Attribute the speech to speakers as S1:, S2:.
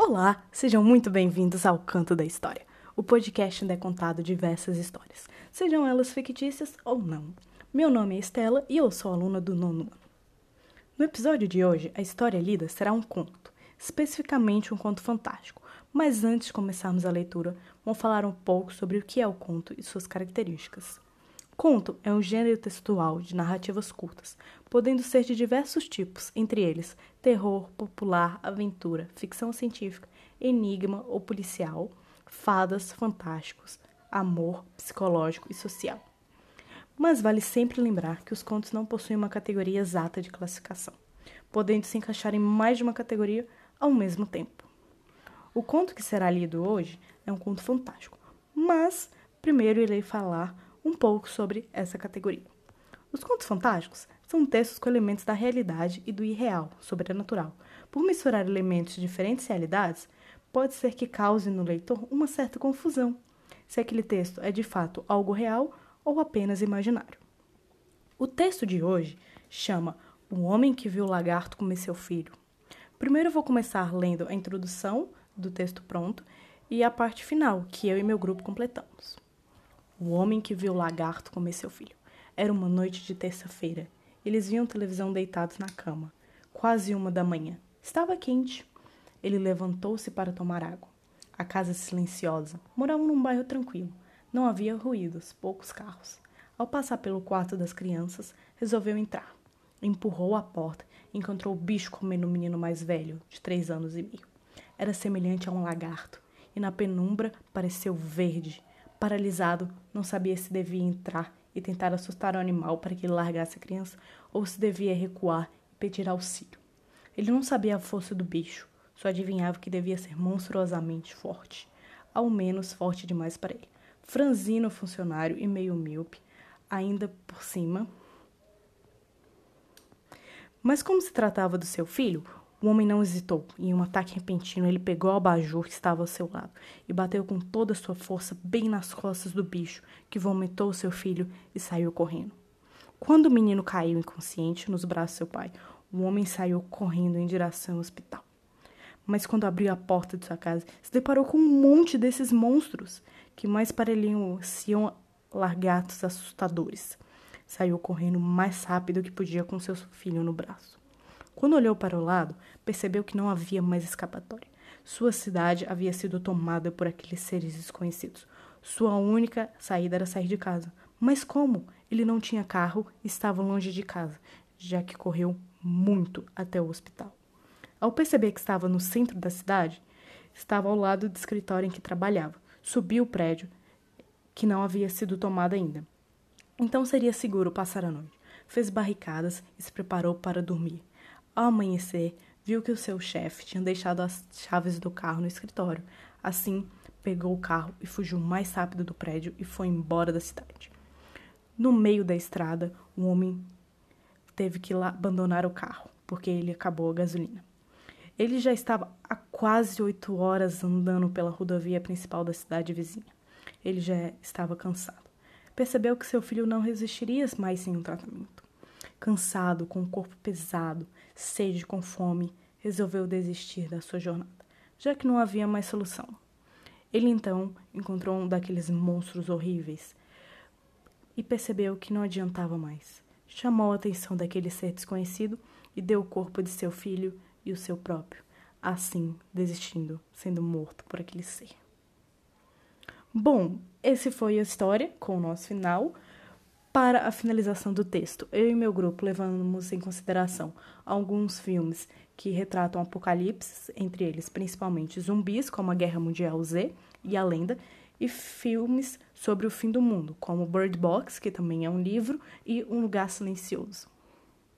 S1: Olá, sejam muito bem-vindos ao Canto da História, o podcast onde é contado diversas histórias, sejam elas fictícias ou não. Meu nome é Estela e eu sou aluna do nono ano. No episódio de hoje, a história lida será um conto, especificamente um conto fantástico, mas antes de começarmos a leitura, vamos falar um pouco sobre o que é o conto e suas características. Conto é um gênero textual de narrativas curtas, podendo ser de diversos tipos, entre eles terror, popular, aventura, ficção científica, enigma ou policial, fadas, fantásticos, amor, psicológico e social. Mas vale sempre lembrar que os contos não possuem uma categoria exata de classificação, podendo se encaixar em mais de uma categoria ao mesmo tempo. O conto que será lido hoje é um conto fantástico, mas primeiro irei falar um pouco sobre essa categoria. Os contos fantásticos são textos com elementos da realidade e do irreal, sobrenatural. Por misturar elementos de diferentes realidades, pode ser que cause no leitor uma certa confusão, se aquele texto é de fato algo real ou apenas imaginário. O texto de hoje chama O Homem que Viu o Lagarto Comer Seu Filho. Primeiro vou começar lendo a introdução do texto pronto e a parte final, que eu e meu grupo completamos. O homem que viu o lagarto comer seu filho. Era uma noite de terça-feira. Eles viam televisão deitados na cama. Quase uma da manhã. Estava quente. Ele levantou-se para tomar água. A casa silenciosa. Moravam num bairro tranquilo. Não havia ruídos, poucos carros. Ao passar pelo quarto das crianças, resolveu entrar. Empurrou a porta e encontrou o bicho comendo o menino mais velho, de três anos e meio. Era semelhante a um lagarto, e na penumbra pareceu verde, Paralisado, não sabia se devia entrar e tentar assustar o animal para que ele largasse a criança ou se devia recuar e pedir auxílio. Ele não sabia a força do bicho, só adivinhava que devia ser monstruosamente forte, ao menos forte demais para ele. Franzino, funcionário e meio míope, ainda por cima. Mas como se tratava do seu filho, o homem não hesitou. Em um ataque repentino, ele pegou o abajur que estava ao seu lado e bateu com toda a sua força bem nas costas do bicho, que vomitou seu filho e saiu correndo. Quando o menino caiu inconsciente nos braços de seu pai, o homem saiu correndo em direção ao hospital. Mas quando abriu a porta de sua casa, se deparou com um monte desses monstros, que mais pareciam largatos assustadores. Saiu correndo mais rápido que podia com seu filho no braço. Quando olhou para o lado, percebeu que não havia mais escapatória. Sua cidade havia sido tomada por aqueles seres desconhecidos. Sua única saída era sair de casa. Mas como? Ele não tinha carro e estava longe de casa, já que correu muito até o hospital. Ao perceber que estava no centro da cidade, estava ao lado do escritório em que trabalhava. Subiu o prédio, que não havia sido tomado ainda. Então seria seguro passar a noite. Fez barricadas e se preparou para dormir. Ao amanhecer, viu que o seu chefe tinha deixado as chaves do carro no escritório. Assim, pegou o carro e fugiu mais rápido do prédio e foi embora da cidade. No meio da estrada, o homem teve que abandonar o carro, porque ele acabou a gasolina. Ele já estava há quase oito horas andando pela rodovia principal da cidade vizinha. Ele já estava cansado. Percebeu que seu filho não resistiria mais sem um tratamento. Cansado, com o corpo pesado, sede com fome, resolveu desistir da sua jornada, já que não havia mais solução. Ele então encontrou um daqueles monstros horríveis e percebeu que não adiantava mais. Chamou a atenção daquele ser desconhecido e deu o corpo de seu filho e o seu próprio, assim desistindo, sendo morto por aquele ser. Bom, esse foi a história com o nosso final. Para a finalização do texto, eu e meu grupo levamos em consideração alguns filmes que retratam apocalipses, entre eles principalmente zumbis, como a Guerra Mundial Z e A Lenda, e filmes sobre o fim do mundo, como Bird Box, que também é um livro, e Um Lugar Silencioso.